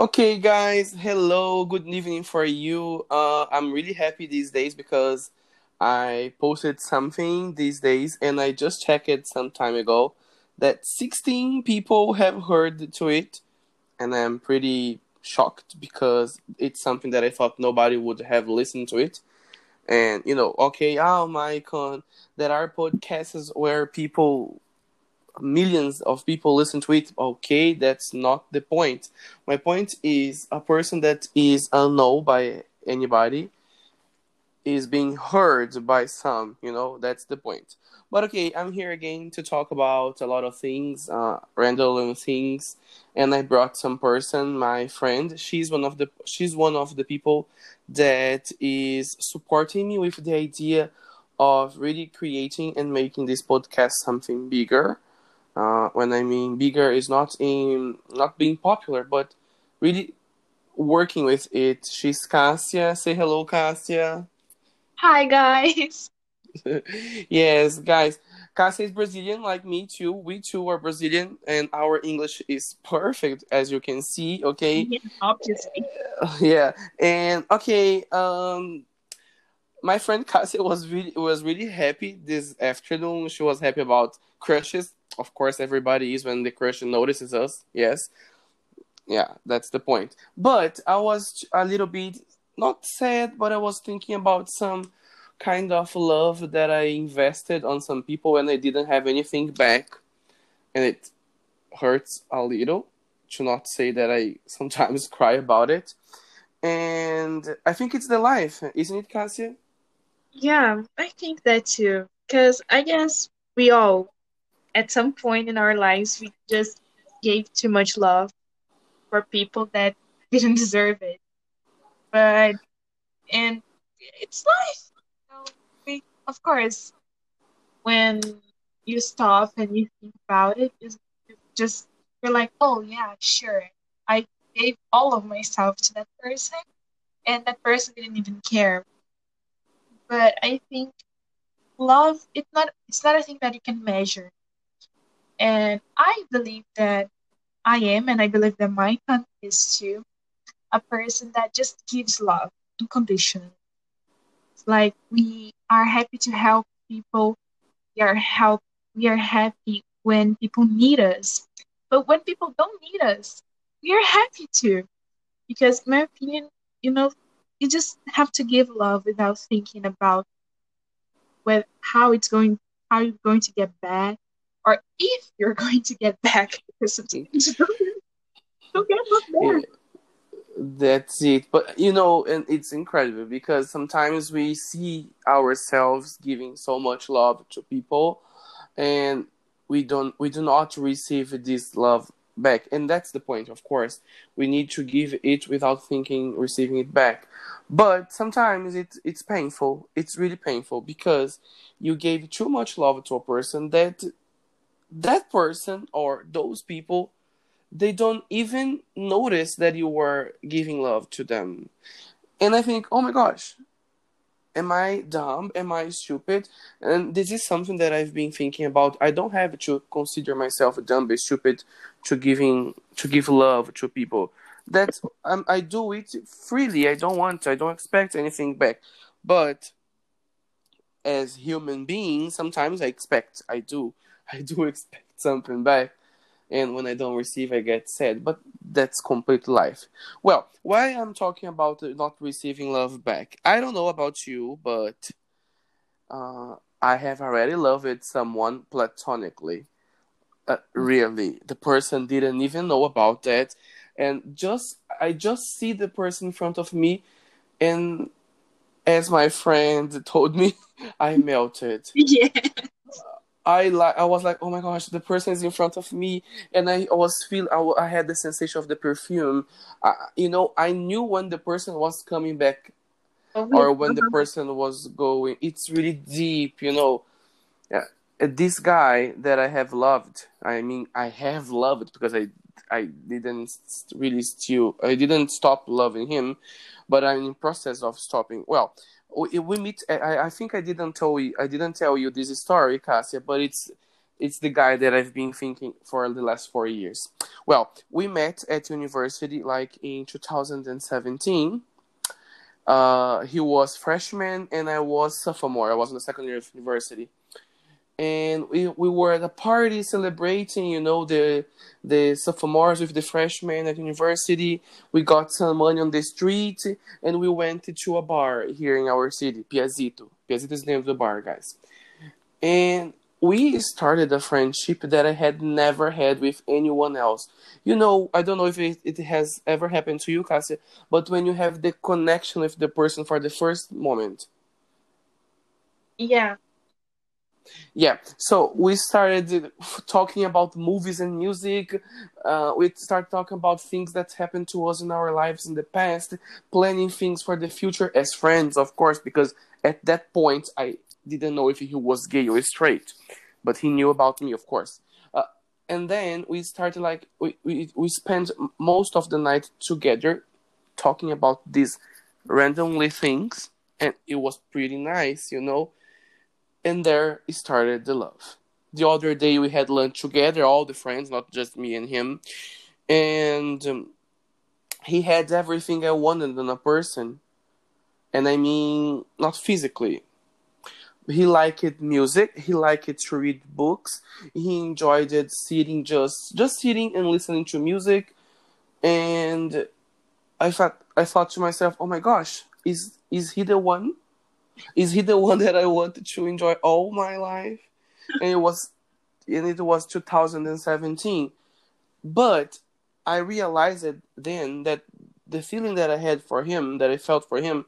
Okay, guys. Hello. Good evening for you. Uh, I'm really happy these days because I posted something these days, and I just checked it some time ago that 16 people have heard to it, and I'm pretty shocked because it's something that I thought nobody would have listened to it. And you know, okay, oh my con, there are podcasts where people millions of people listen to it. Okay that's not the point. My point is a person that is unknown by anybody is being heard by some you know that's the point. But okay i'm here again to talk about a lot of things uh, random things. And i brought some person my friend. She's one of the she's one of the people that is supporting me with the idea of really creating and making this podcast something bigger uh, when I mean bigger is not in not being popular, but really working with it. She's Cassia. Say hello, Cassia. Hi, guys. yes, guys. Cassia is Brazilian, like me too. We too are Brazilian, and our English is perfect, as you can see. Okay. Yeah, obviously. Yeah, and okay. Um, my friend Cassia was really was really happy this afternoon. She was happy about crushes of course everybody is when the crush notices us. Yes. Yeah that's the point. But i was a little bit not sad but i was thinking about some kind of love that i invested on some people and i didn't have anything back. And it hurts a little to not say that i sometimes cry about it. And i think it's the life isn't it cassia? Yeah i think that too. Because i guess we all at some point in our lives we just gave too much love for people that didn't deserve it. But and it's life. We, of course, when you stop and you think about it, it's just you're like, oh yeah, sure. I gave all of myself to that person, and that person didn't even care. But I think love it's not it's not a thing that you can measure and I believe that I am, and I believe that my country is too, a person that just gives love unconditionally. Like we are happy to help people. We are help. We are happy when people need us. But when people don't need us, we are happy too. Because my opinion, you know, you just have to give love without thinking about with how it's going how you're going to get back or if you're going to get back because you don't, get. That's it. But you know, and it's incredible because sometimes we see ourselves giving so much love to people and we don't we do not receive this love back. And that's the point, of course. We need to give it without thinking receiving it back. But sometimes it it's painful. It's really painful because you gave too much love to a person that that person or those people they don't even notice that you were giving love to them. And i think oh my gosh am i dumb? Am i stupid? And this is something that i've been thinking about. I don't have to consider myself dumb or stupid to giving to give love to people. That um, i do it freely. I don't want i don't expect anything back. But as human beings sometimes i expect i do I do expect something back, and when I don't receive, I get sad. But that's complete life. Well, why I'm talking about not receiving love back? I don't know about you, but uh, I have already loved someone platonically. Uh, really, the person didn't even know about that, and just I just see the person in front of me, and as my friend told me, I melted. Yeah. I like I was like, oh my gosh, the person is in front of me, and I was feel I, I had the sensation of the perfume. I, you know, I knew when the person was coming back, oh, or when the uh-huh. person was going. It's really deep, you know. Yeah, this guy that I have loved. I mean, I have loved because I I didn't really still I didn't stop loving him, but I'm in process of stopping. Well, we, meet. I, I think I didn't tell you. I didn't tell you this story, Cassia, but it's it's the guy that I've been thinking for the last four years. Well, we met at university like in 2017. Uh, he was freshman and I was sophomore. I was in the second year of university, and we we were at a party celebrating, you know, the the sophomores with the freshmen at university. We got some money on the street and we went to a bar here in our city, Piazzito. Piazzito is the name of the bar, guys. And we started a friendship that I had never had with anyone else. You know, I don't know if it, it has ever happened to you, Cassia, but when you have the connection with the person for the first moment. Yeah. Yeah, so we started talking about movies and music. Uh, we started talking about things that happened to us in our lives in the past, planning things for the future as friends, of course, because at that point I didn't know if he was gay or straight, but he knew about me, of course. Uh, and then we started like we, we we spent most of the night together, talking about these randomly things, and it was pretty nice, you know. And there started the love. The other day we had lunch together, all the friends, not just me and him, and um, he had everything I wanted in a person, and I mean not physically, he liked music he liked to read books. He enjoyed it sitting just just sitting and listening to music. And i thought i thought to myself oh my gosh is is he the one is he the one that i wanted to enjoy all my life and it was and it was 2017 but i realized then that the feeling that i had for him that i felt for him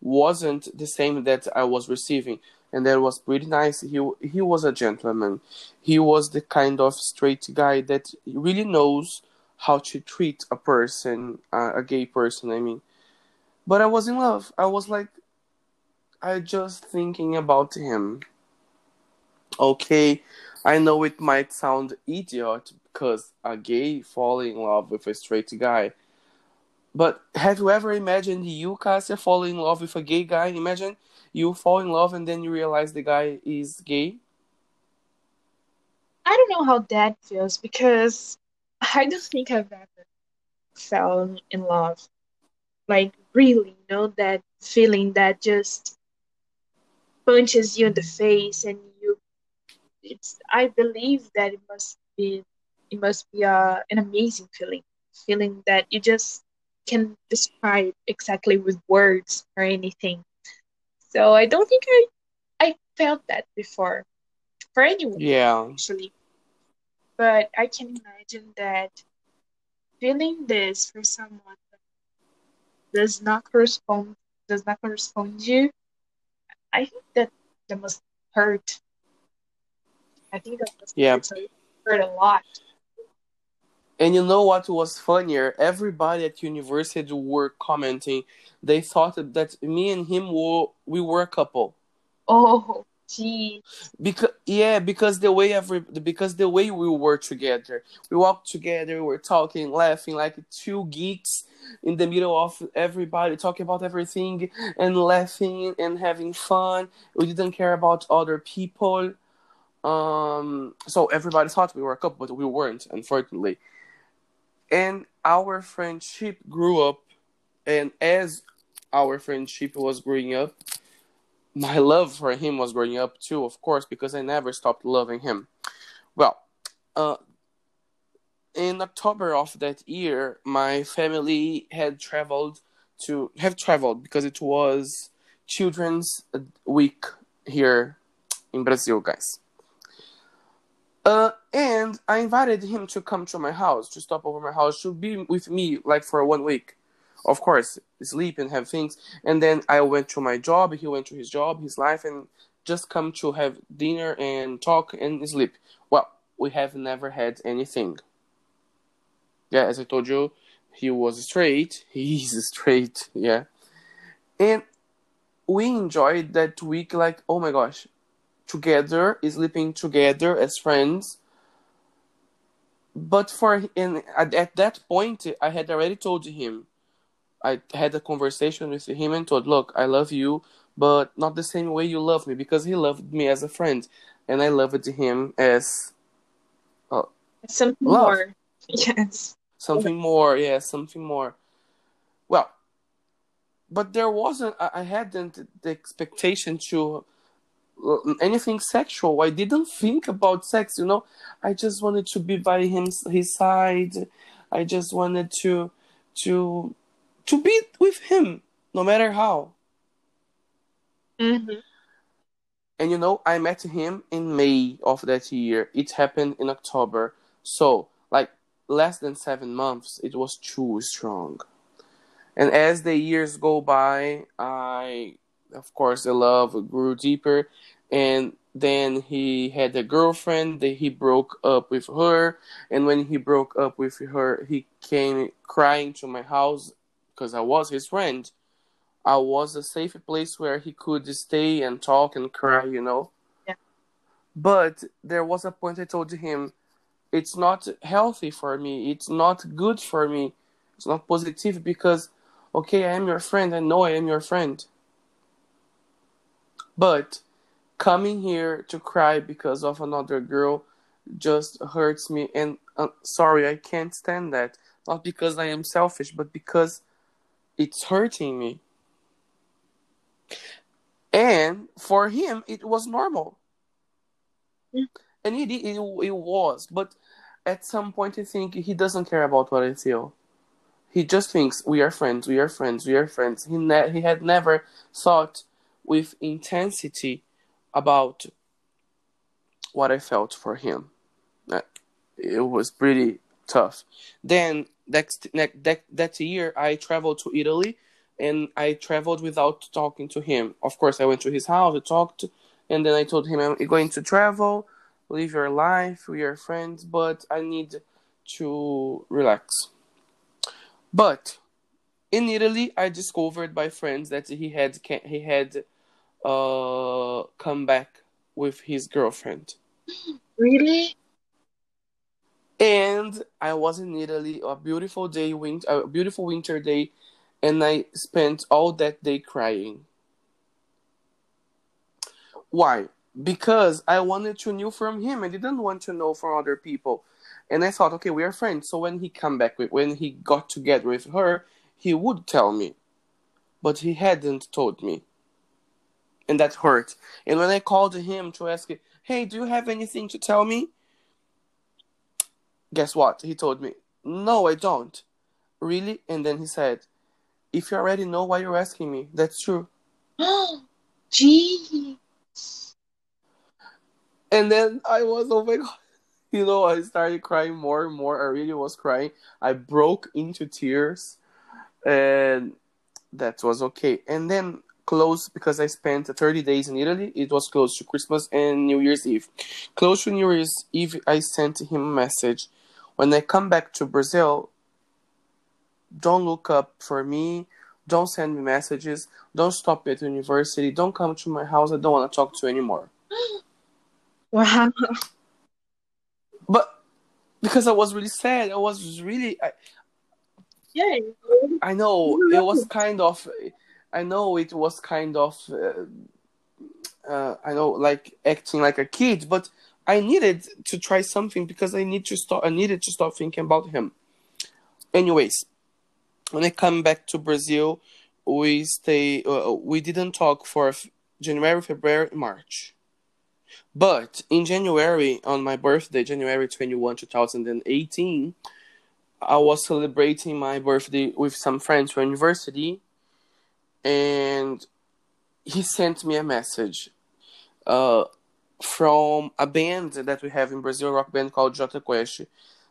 wasn't the same that i was receiving and that was pretty nice. He he was a gentleman. He was the kind of straight guy that really knows how to treat a person, uh, a gay person. I mean, but I was in love. I was like, I just thinking about him. Okay, I know it might sound idiot because a gay falling in love with a straight guy. But have you ever imagined you, Cassia, falling in love with a gay guy? Imagine you fall in love and then you realize the guy is gay? I don't know how that feels because I don't think I've ever fell in love. Like really, you know, that feeling that just punches you in the face and you it's I believe that it must be it must be a, uh, an amazing feeling. Feeling that you just can describe exactly with words or anything. So I don't think I I felt that before for anyone. Yeah. Actually. But I can imagine that feeling this for someone does not correspond does not correspond you. I think that that must hurt. I think that must yeah. hurt, hurt a lot. And you know what was funnier? Everybody at university were commenting. They thought that me and him were we were a couple. Oh, gee. Because yeah, because the way every because the way we were together, we walked together, we were talking, laughing like two geeks in the middle of everybody talking about everything and laughing and having fun. We didn't care about other people. Um, so everybody thought we were a couple, but we weren't, unfortunately and our friendship grew up and as our friendship was growing up my love for him was growing up too of course because i never stopped loving him well uh, in october of that year my family had traveled to have traveled because it was children's week here in brazil guys uh, and I invited him to come to my house, to stop over my house, to be with me like for one week. Of course, sleep and have things. And then I went to my job, he went to his job, his life, and just come to have dinner and talk and sleep. Well, we have never had anything. Yeah, as I told you, he was straight. He's straight, yeah. And we enjoyed that week like, oh my gosh, together, sleeping together as friends. But for in at, at that point, I had already told him. I had a conversation with him and told, "Look, I love you, but not the same way you love me because he loved me as a friend. and I loved him as uh, something love. more. Yes. something more. Yeah, something more. Well, but there wasn't. I, I hadn't the expectation to uh, anything sexual. I didn't think about sex. You know, I just wanted to be by him, his side. I just wanted to to to be with him, no matter how. hmm And you know, I met him in May of that year. It happened in October. So, like less than seven months, it was too strong. And as the years go by, I, of course, the love grew deeper. And then he had a girlfriend that he broke up with her. And when he broke up with her, he came crying to my house because I was his friend. I was a safe place where he could stay and talk and cry, you know. Yeah. But there was a point I told him, it's not healthy for me. It's not good for me. It's not positive because, okay, I am your friend. I know I am your friend. But coming here to cry because of another girl just hurts me. And uh, sorry, I can't stand that. Not because I am selfish, but because it's hurting me. And for him, it was normal. Yeah. And it, it, it was. But at some point, I think he doesn't care about what I feel. He just thinks we are friends, we are friends, we are friends. He, ne- he had never thought with intensity about what I felt for him. It was pretty tough. Then next, next that, that year, I traveled to Italy and I traveled without talking to him. Of course, I went to his house, I talked, and then I told him, I'm going to travel, live your life, we are friends, but I need to relax. But in Italy, I discovered by friends that he had he had uh come back with his girlfriend. Really? And I was in Italy, a beautiful day, win- a beautiful winter day, and I spent all that day crying. Why? Because I wanted to know from him. I didn't want to know from other people. And I thought, okay, we are friends. So when he come back with, when he got together with her, he would tell me. But he hadn't told me. And that hurt. And when I called him to ask, hey, do you have anything to tell me? Guess what? He told me, no, I don't. Really? And then he said, if you already know why you're asking me, that's true. Gee. And then I was, oh my god. You know, I started crying more and more. I really was crying. I broke into tears. And that was okay. And then close, because I spent 30 days in Italy, it was close to Christmas and New Year's Eve. Close to New Year's Eve, I sent him a message. When I come back to Brazil, don't look up for me. Don't send me messages. Don't stop at university. Don't come to my house. I don't want to talk to you anymore. Wow. But because I was really sad, I was really. I, Yeah. I know it was kind of. I know it was kind of. Uh, uh, I know, like acting like a kid, but I needed to try something because I need to stop. I needed to stop thinking about him. Anyways, when I come back to Brazil, we stay. Uh, we didn't talk for January, February, March. But in January, on my birthday, January 21, 2018, I was celebrating my birthday with some friends from university, and he sent me a message uh, from a band that we have in Brazil, a rock band called Jota Quest.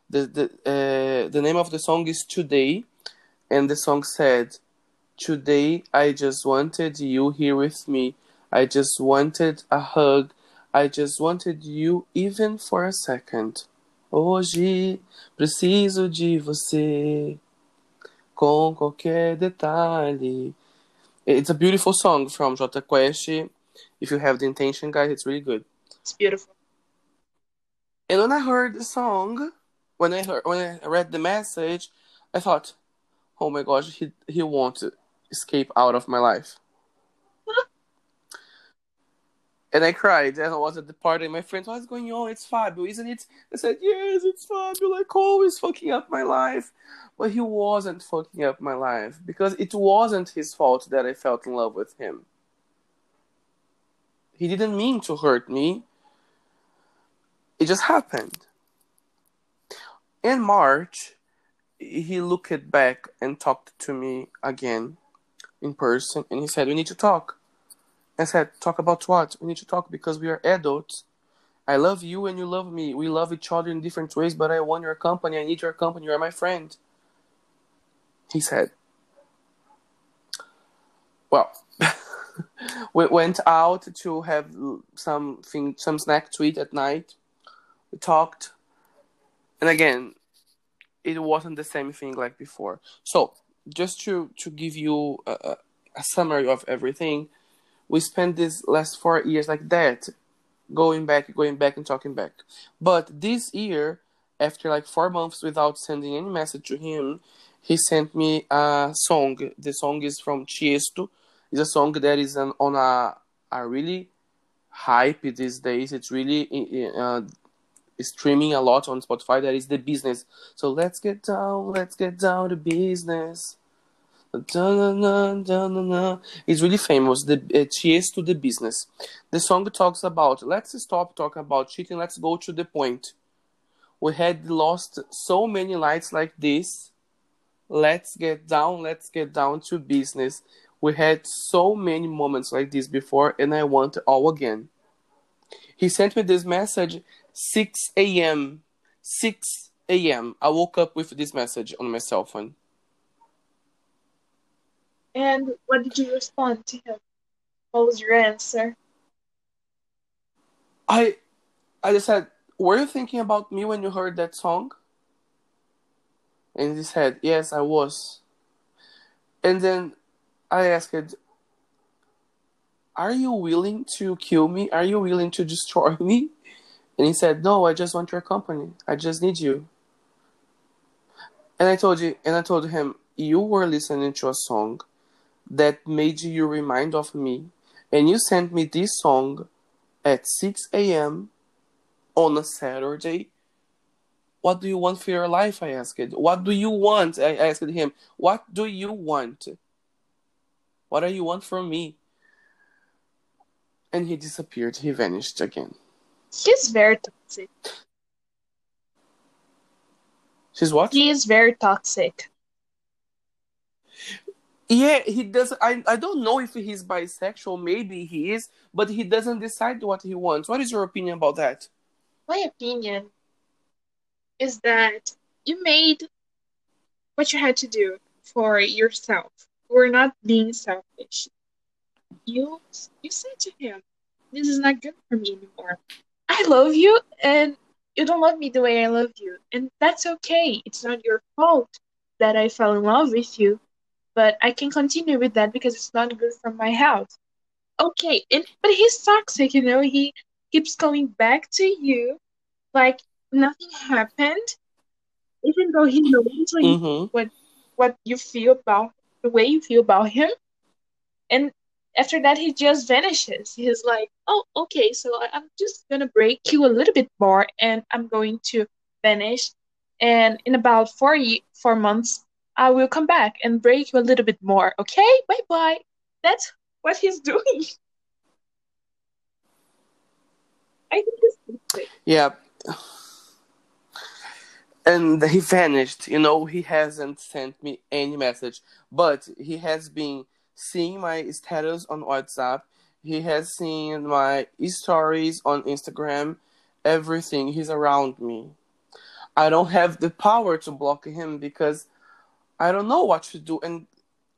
The, the, uh, the name of the song is Today, and the song said, Today I just wanted you here with me. I just wanted a hug. I just wanted you even for a second. Hoje preciso de você com qualquer detalhe. It's a beautiful song from Jota Quest. If you have the intention, guys, it's really good. It's beautiful. And when I heard the song, when I heard when I read the message, I thought, "Oh my gosh, he he won't escape out of my life." and I cried. And I was at the party, and my friends, what's going on? It's Fabio, isn't it? I said, yes, it's Fabio. Like always, fucking up my life. But he wasn't fucking up my life because it wasn't his fault that I felt in love with him. He didn't mean to hurt me. It just happened. In March, he looked back and talked to me again in person and he said, We need to talk. I said, Talk about what? We need to talk because we are adults. I love you and you love me. We love each other in different ways, but I want your company. I need your company. You are my friend. He said, Well, we went out to have something, some snack to eat at night. We talked. And again, it wasn't the same thing like before. So, just to, to give you a, a summary of everything, we spent these last four years like that, going back, going back, and talking back. But this year, after like four months without sending any message to him, he sent me a song. The song is from Tiesto. It's a song that is an, on a a really hype these days. It's really uh, streaming a lot on Spotify. That is the business. So let's get down, let's get down to business. It's really famous. The uh, to the business. The song talks about let's stop talking about cheating. Let's go to the point. We had lost so many lights like this. Let's get down. Let's get down to business. We had so many moments like this before, and I want all again. He sent me this message 6 a.m. 6 a.m. I woke up with this message on my cell phone. And what did you respond to him? What was your answer? I I just said, Were you thinking about me when you heard that song? And he said, Yes, I was. And then I asked, Are you willing to kill me? Are you willing to destroy me? And he said, No, I just want your company. I just need you. And I told you and I told him, You were listening to a song that made you remind of me. And you sent me this song at 6 a.m. on a Saturday. What do you want for your life? I asked. What do you want? I asked him. What do you want? What do you want from me? And he disappeared. He vanished again. He's very toxic. She's what? He is very toxic. Yeah, he does. I I don't know if he's bisexual. Maybe he is, but he doesn't decide what he wants. What is your opinion about that? My opinion is that you made what you had to do for yourself. We're not being selfish. You you said to him, "This is not good for me anymore. I love you, and you don't love me the way I love you, and that's okay. It's not your fault that I fell in love with you." but I can continue with that because it's not good for my health. Okay, and but he's toxic, you know. He keeps going back to you like nothing happened, even though he knows like, mm-hmm. what what you feel about the way you feel about him. And after that, he just vanishes. He's like, "Oh, okay, so I'm just gonna break you a little bit more, and I'm going to vanish." And in about four four months, I will come back and break you a little bit more. Okay? Bye bye. That's what he's doing. I think he's Yeah. And he vanished. You know, he hasn't sent me any message, but he has been seeing my status on WhatsApp. He has seen my stories on Instagram. Everything. He's around me. I don't have the power to block him because I don't know what to do. And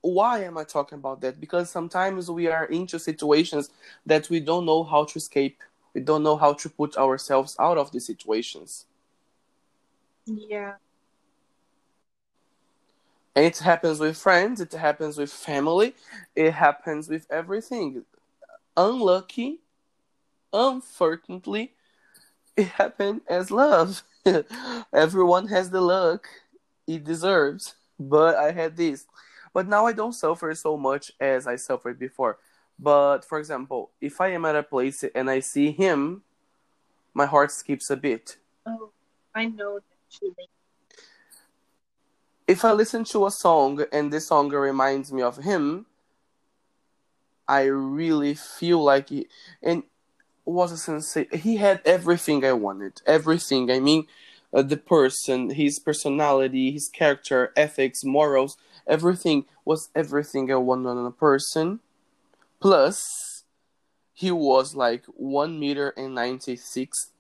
why am I talking about that? Because sometimes we are into situations that we don't know how to escape. We don't know how to put ourselves out of the situations. Yeah. It happens with friends, it happens with family, it happens with everything. Unlucky, unfortunately, it happened as love. Everyone has the luck it deserves but I had this. But now I don't suffer so much as I suffered before. But for example, if I am at a place and I see him, my heart skips a bit. Oh, I know that. If I listen to a song and this song reminds me of him, I really feel like he and was a sensation. He had everything I wanted. Everything. I mean, uh, the person, his personality, his character, ethics, morals, everything was everything I wanted in a person. Plus, he was like one meter and ninety six,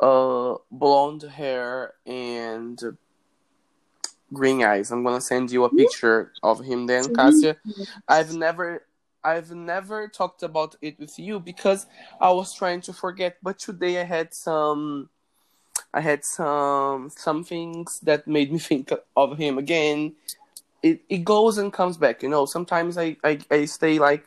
uh, blonde hair and green eyes. I'm gonna send you a picture of him then, Cassia. I've never I've never talked about it with you because I was trying to forget, but today I had some I had some some things that made me think of him again. It it goes and comes back, you know. Sometimes I, I, I stay like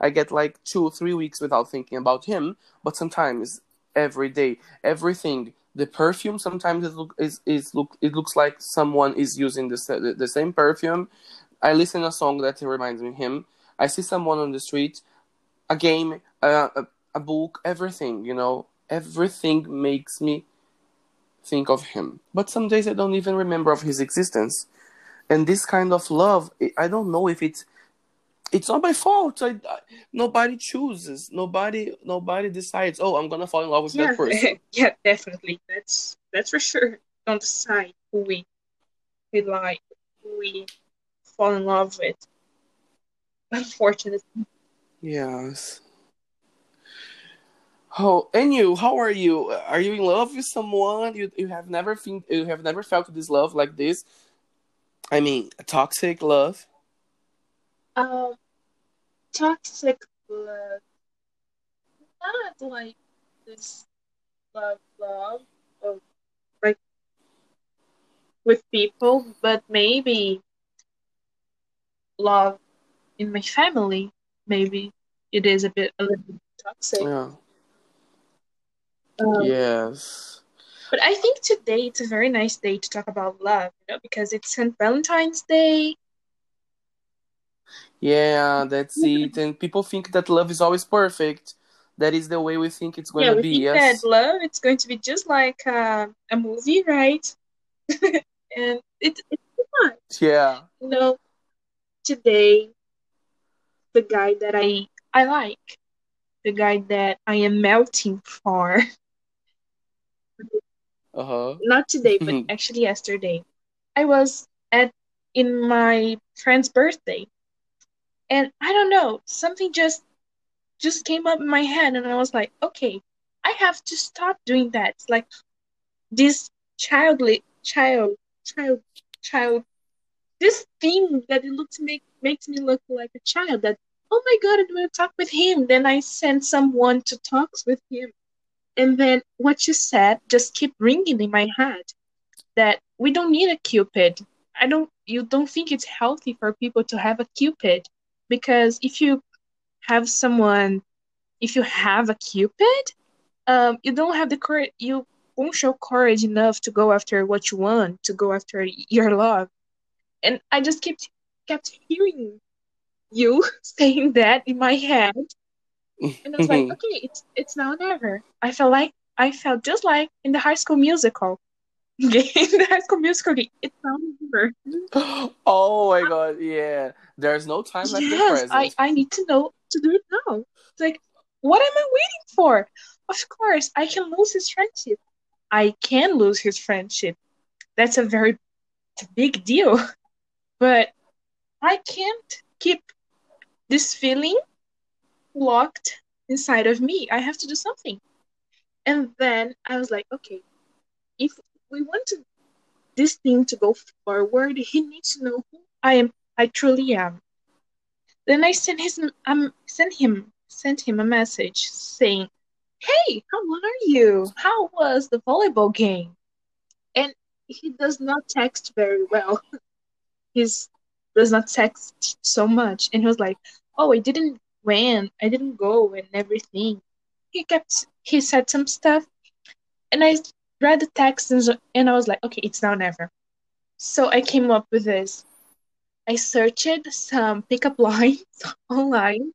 I get like two or three weeks without thinking about him, but sometimes every day, everything the perfume sometimes it look is, is look it looks like someone is using the, the, same perfume. I listen a song that reminds me him. I see someone on the street a game a, a, a book everything you know? Everything makes me think of him. But some days i don't even remember of his existence. And this kind of love i don't know if it's it's not my fault. I, I, nobody chooses. Nobody nobody decides. Oh, I'm gonna fall in love with Yeah, that person. yeah, definitely. That's that's for sure. Don't decide who we we like, who we fall in love with. Unfortunately. Yes. Oh, and you? How are you? Are you in love with someone? You you have never think you have never felt this love like this? I mean, toxic love. Um, toxic love, not like this love, love of like with people, but maybe love in my family. Maybe it is a bit a little bit toxic. Yeah. Um, Yes. But I think today it's a very nice day to talk about love, you know, because it's St. Valentine's Day. Yeah, that's it. And people think that love is always perfect. That is the way we think it's going yeah, to be. Yes. that love it's going to be just like uh, a movie, right? and it, it's not. Yeah. You know, today the guy that I I like, the guy that I am melting for, Uh huh. not today, but actually yesterday, I was at in my friend's birthday, and I don't know, something just just came up in my head, and I was like, okay, I have to stop doing that. It's like this childly child child child this thing that it looks make makes me look like a child that oh my god i want to talk with him. Then i send someone to talk with him. And then what you said just keep ringing in my head that we don't need a cupid. I don't you don't think it's healthy for people to have a cupid because if you have someone if you have a cupid um you don't have the courage you won't show courage enough to go after what you want to go after your love. And i just kept kept hearing you saying that in my head. And i was like okay it's it's now or never. I felt like i felt just like in the high school musical in the high school musical game it's now or never oh my god, yeah. There's no time like the yes present. i i need to know to do it now. It's like what am i waiting for? Of course i can lose his friendship. I can lose his friendship. That's a very big deal. But i can't keep this feeling locked inside of me. I have to do something. And then i was like okay if we want to, this thing to go forward. He needs to know who i am i truly am. Then i sent his um sent him sent him a message saying hey how are you? How was the volleyball game? And he does not text very well. He's does not text so much. And he was like oh i didn't win i didn't go and everything. He kept he said some stuff. And i read the text and, and i was like okay it's now never so i came up with this i searched some pickup lines online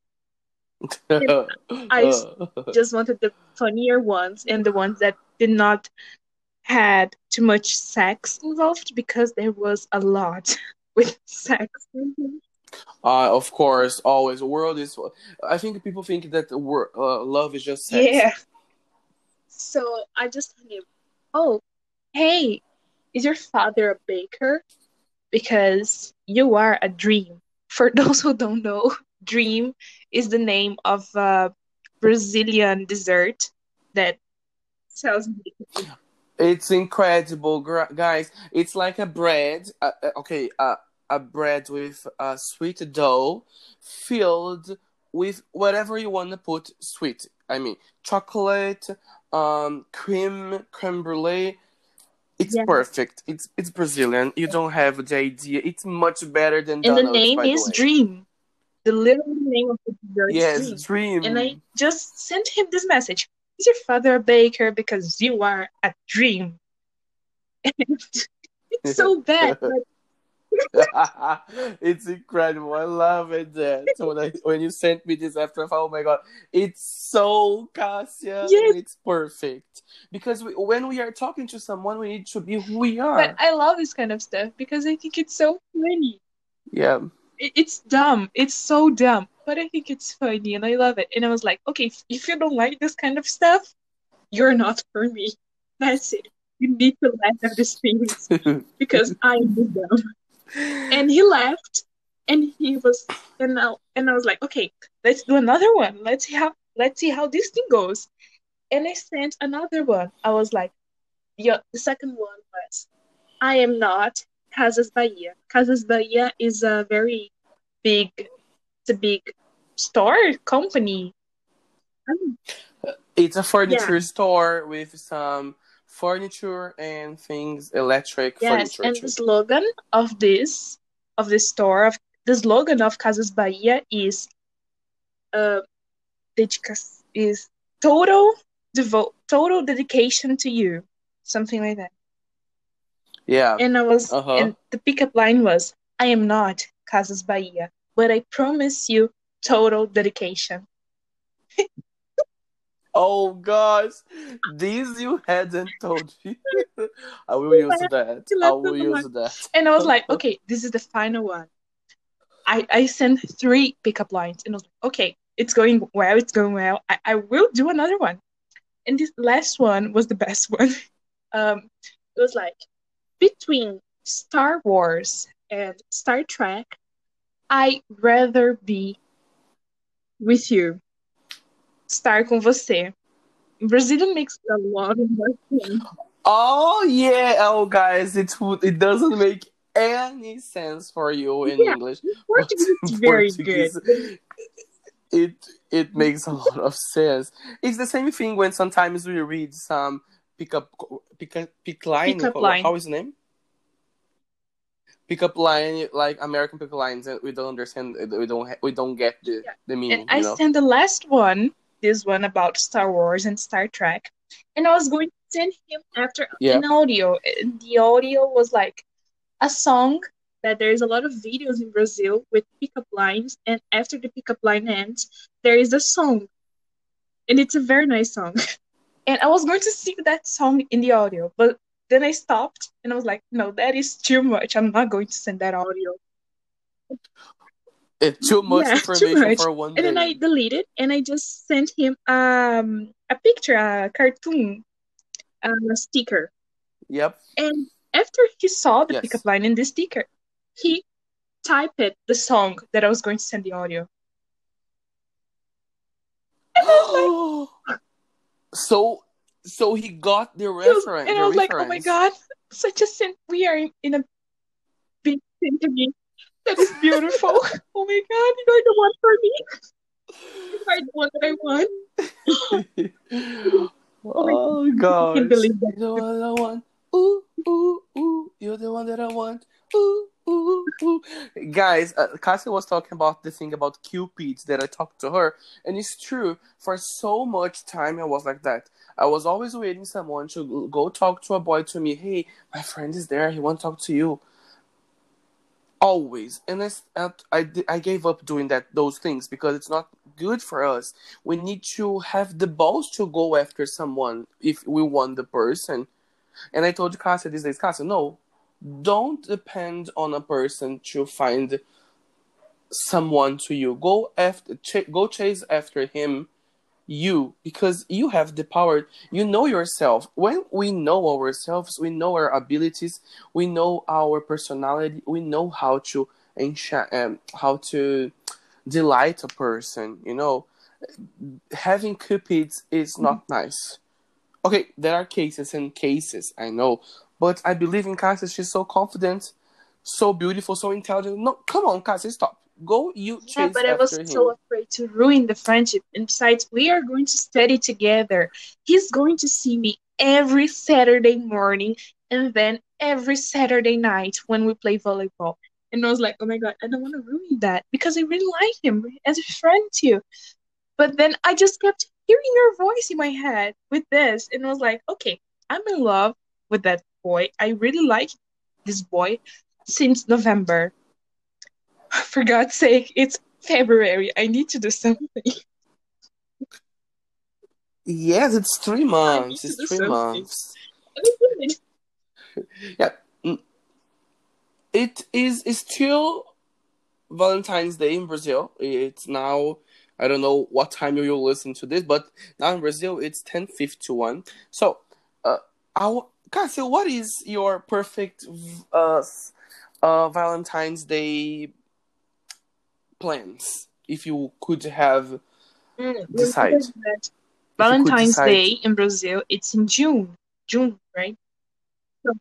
I just wanted the funnier ones and the ones that did not had too much sex involved because there was a lot with sex. Uh, of course, always. The world is. I think people think that wor- uh, love is just sex. Yeah. So I just knew, oh, hey, is your father a baker? Because you are a dream. For those who don't know, dream is the name of a Brazilian dessert that sells. It's incredible, guys. It's like a bread. Uh, uh, okay, uh, a bread with a sweet dough filled with whatever you want to put sweet. I mean, chocolate, um, cream, creme brulee. It's yeah. perfect. It's it's Brazilian. You don't have the idea. It's much better than. And Donuts, the name is the Dream. The literal name of the dessert. Yes, Dream. Dream. And I just sent him this message. Is your father a baker? Because you are a dream. it's so bad. it's incredible. I love it. That so when I when you sent me this after, oh my god, it's so Cassia. Yes. It's perfect because we, when we are talking to someone, we need to be who we are. But I love this kind of stuff because I think it's so funny. Yeah, it, it's dumb. It's so dumb, but I think it's funny and I love it. And I was like, okay, if, if you don't like this kind of stuff, you're not for me. That's it. You need to laugh at these things because I am dumb and he left and he was and I, and I was like okay let's do another one. Let's see how let's see how this thing goes. And I sent another one. I was like the, the second one was I am not Casas Bahia. Casas Bahia is a very big it's a big store company. It's a furniture yeah. store with some furniture and things, electric yes, furniture. and the slogan of this of the store of the slogan of Casas Bahia is uh is total devote total dedication to you. Something like that. Yeah. And I was uh-huh. and the pickup line was I am not Casas Bahia, but I promise you total dedication. Oh gosh, these you hadn't told me. I will use that. I will use that. And I was like, okay, this is the final one. I I sent three pickup lines, and I was like, okay, it's going well. It's going well. I, I will do another one. And this last one was the best one. Um, it was like between Star Wars and Star Trek, I rather be with you estar com você. Brazilian makes a lot of sense. Oh yeah, oh guys, it it doesn't make any sense for you in yeah, English. Portuguese is very Portuguese, good. It it makes a lot of sense. It's the same thing when sometimes we read some pickup pick up pick line. Pick up line. How is the name? Pickup line like American pickup lines, and we don't understand. We don't we don't get the yeah. the meaning. And I know? sent the last one this one about Star Wars and Star Trek, and I was going to send him after yeah. an audio. The audio was like a song that there's a lot of videos in Brazil with pickup lines, and after the pickup line ends, there is a song, and it's a very nice song. and I was going to sing that song in the audio, but then I stopped and I was like, no, that is too much. I'm not going to send that audio. It's too much yeah, information too much. for one And then I deleted and I just sent him um a picture, a cartoon, a sticker. Yep. And after he saw the yes. pickup line in the sticker, he typed the song that I was going to send the audio. so so he got the reference. And I was reference. like, oh my god, such a sin. We are in, in a big interview. That is beautiful. oh my god, you're the one for me. You're the one that I want. oh god. I can't believe that. You're the one I want. Ooh, ooh, ooh. You're the one that I want. Ooh, ooh, ooh. Guys, uh, Cassia was talking about the thing about Cupid that I talked to her, and it's true. For so much time, I was like that. I was always waiting someone to go talk to a boy to me. Hey, my friend is there. He want to talk to you always and uh, I, I i gave up doing that those things because it's not good for us. We need to have the balls to go after someone if we want the person. And I told Cassia these days, Cassia, no, don't depend on a person to find someone to you. Go after, ch- go chase after him, you, because you have the power. You know yourself. When we know ourselves, we know our abilities, we know our personality, we know how to enchant, um, how to delight a person. You know, having cupids is not nice. Okay, there are cases and cases, I know, but I believe in Cassia. She's so confident, so beautiful, so intelligent. No, come on, Cassia, stop. Go, you chase Yeah, but I was after so afraid to ruin the friendship. And besides, we are going to study together. He's going to see me every Saturday morning and then every Saturday night when we play volleyball. And I was like, oh my God, I don't want to ruin that because I really like him as a friend too. But then I just kept hearing your voice in my head with this. And I was like, okay, I'm in love with that boy. I really like this boy since November. For God's sake, it's February. I need to do something. Yes, it's three months. It's three something. months. Yeah, mm, it is it's still Valentine's Day in Brazil. It's now I don't know what time you will listen to this, but now in Brazil it's ten fifty one. So, uh, our Cassia, what is your perfect uh, uh Valentine's Day plans? If you could have, Mm, Decide. remember that if you could Valentine's decide. Day in Brazil, it's in June. June, right? So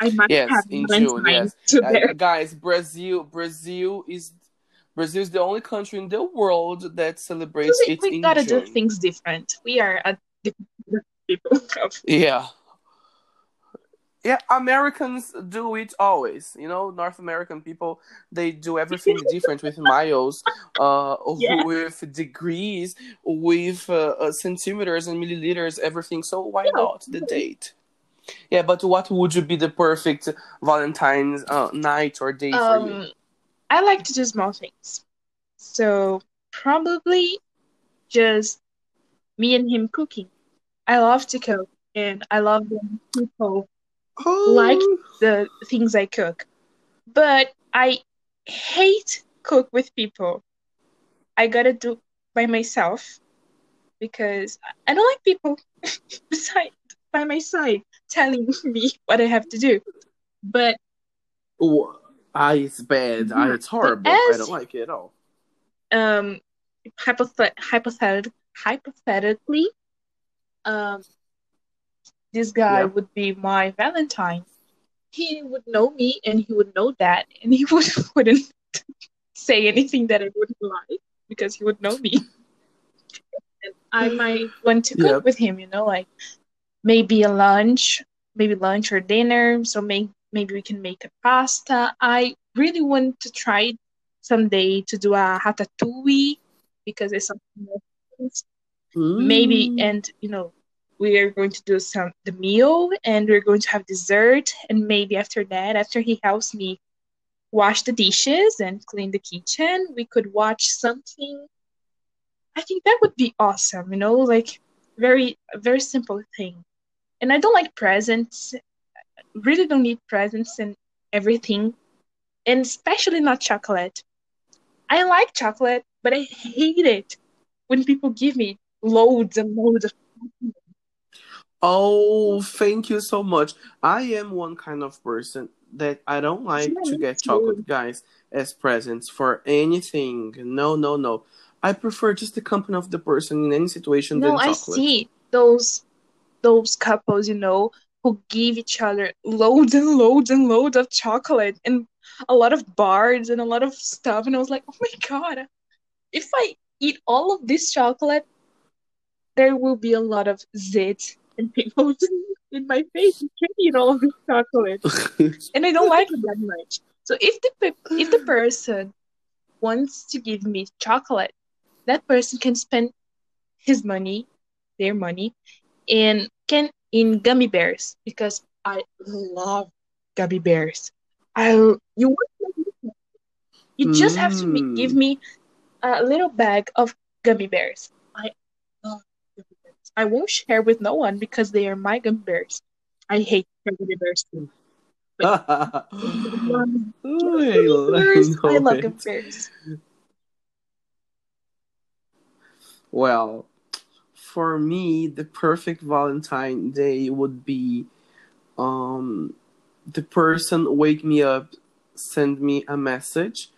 I might Yes, have in June. Yes, uh, guys, Brazil, Brazil is Brazil is the only country in the world that celebrates We, it we gotta do things different. We are a different people. Yeah, yeah. Americans do it always. You know, North American people they do everything different with miles, uh, Yeah. with degrees, with uh, uh, centimeters and milliliters, everything. So why Yeah. not the date? Yeah, but what would you be the perfect Valentine's uh, night or day for you? Um, I like to do small things. So probably just me and him cooking. I love to cook and I love when people like Oh. the things I cook. But I hate cook with people. I gotta do by myself because I don't like people beside by my side telling me what I have to do. But Oh, ah, it's bad. Yeah, it's horrible. but I don't like it at all. um hypothet- hypothet- hypothetically um this guy Yeah. would be my valentine he would know me and he would know that and he would, wouldn't say anything that i wouldn't like because he would know me and i might want to cook Yep. with him you know like maybe a lunch maybe lunch or dinner so may- maybe we can make a pasta i really want to try someday to do a ratatouille because it's something else. maybe Mm. and you know we are going to do some the meal and we're going to have dessert and maybe after that after he helps me wash the dishes and clean the kitchen we could watch something. I think that would be awesome you know like very very simple thing. And i don't like presents. Really don't need presents and everything. And especially not chocolate. I like chocolate but i hate it when people give me loads and loads of Oh, thank you so much. I am one kind of person that I don't like Yeah, to get too. chocolate, guys, as presents for anything. No, no, no. I prefer just the company of the person in any situation No, than I see those those couples, you know, who give each other loads and loads and loads of chocolate and a lot of bars and a lot of stuff. And I was like, oh my God, if I eat all of this chocolate, there will be a lot of zit and pimples in my face. You can't eat all of this chocolate. And I don't like it that much. So if the pe- if the person wants to give me chocolate, that person can spend his money, their money, in can in gummy bears because I love gummy bears. I you want you just have to ma- Mm. give me a little bag of gummy bears. I love gummy bears. I won't share with no one because they are my gummy bears. I hate gummy bears too. But um, bears, I love gummy bears. Well, for me, the perfect Valentine Day would be um, the person wake me up, send me a message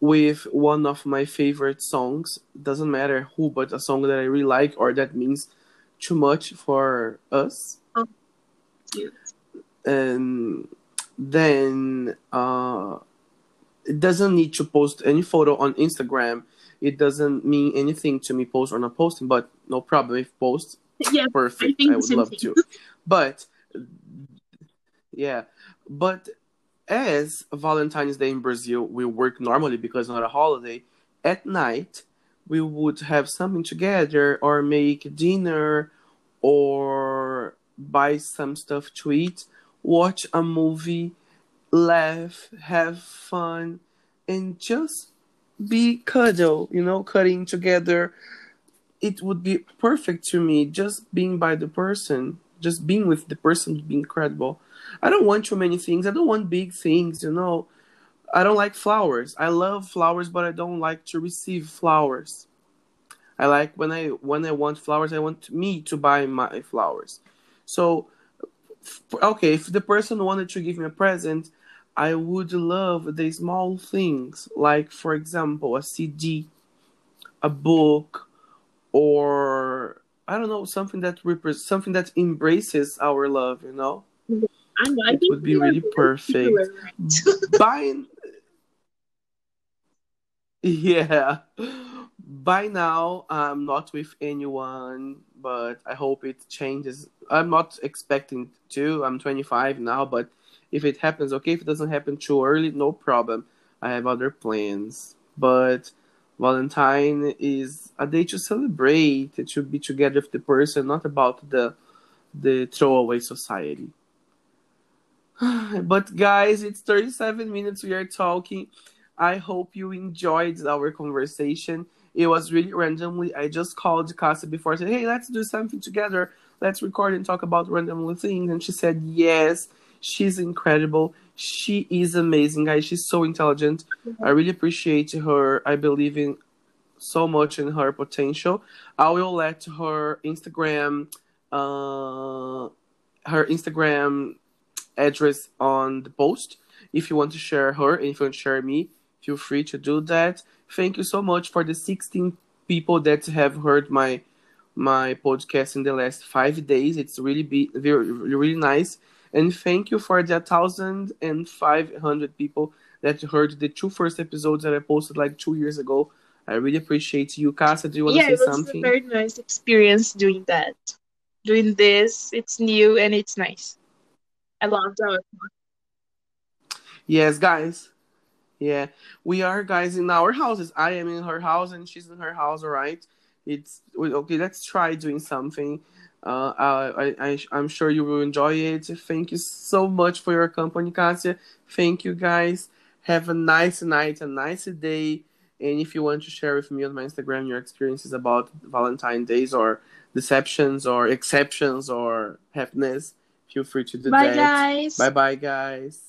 with one of my favorite songs. Doesn't matter who, but a song that I really like or that means too much for us. Oh, cute. And then uh, it doesn't need to post any photo on Instagram. It doesn't mean anything to me, post or not posting, but no problem if post. Yeah, Perfect. think I would love thing. to. But yeah, but as Valentine's Day in Brazil, we work normally because it's not a holiday. At night, we would have something together or make dinner or buy some stuff to eat, watch a movie, laugh, have fun, and just be cuddle, you know, cutting together. It would be perfect to me just being by the person, just being with the person would be incredible. I don't want too many things. I don't want big things, you know. I don't like flowers. I love flowers, but I don't like to receive flowers. I like when I when I want flowers, I want me to buy my flowers. So, okay, if the person wanted to give me a present, I would love the small things, like for example, a CD, a book, or I don't know, something that repre- something that embraces our love. You know, I know. I it think would be really perfect. right? Buying, yeah. By now, I'm not with anyone, but I hope it changes. I'm not expecting to. I'm 25 now, but if it happens, okay. If it doesn't happen too early, no problem. I have other plans. But Valentine is a day to celebrate, to be together with the person, not about the the throwaway society. But guys, it's 37 minutes we are talking. I hope you enjoyed our conversation. It was really randomly. I just called Cassia before I said, Hey, let's do something together. Let's record and talk about randomly things. And she said, Yes, she's incredible. She is amazing, guys. She's so intelligent. I really appreciate her. I believe in so much in her potential. I will let her Instagram uh her Instagram address on the post. If you want to share her if you want to share me, feel free to do that. Thank you so much for the 16 people that have heard my my podcast in the last five days. It's really be very really nice. And thank you for the thousand and five hundred people that heard the two first episodes that I posted like two years ago. I really appreciate you, Cassia. Do you want yeah, to it say was something? a very nice experience doing that. Doing this, it's new and it's nice. I loved our Yes, guys. Yeah, we are guys in our houses. I am in her house and she's in her house. All right. It's we- okay. Let's try doing something. Uh, I, I, I'm sure you will enjoy it. Thank you so much for your company, Cassia. Thank you, guys. Have a nice night, a nice day. And if you want to share with me on my Instagram your experiences about Valentine days or deceptions or exceptions or happiness, feel free to do Bye that. Bye, guys. Bye bye, guys.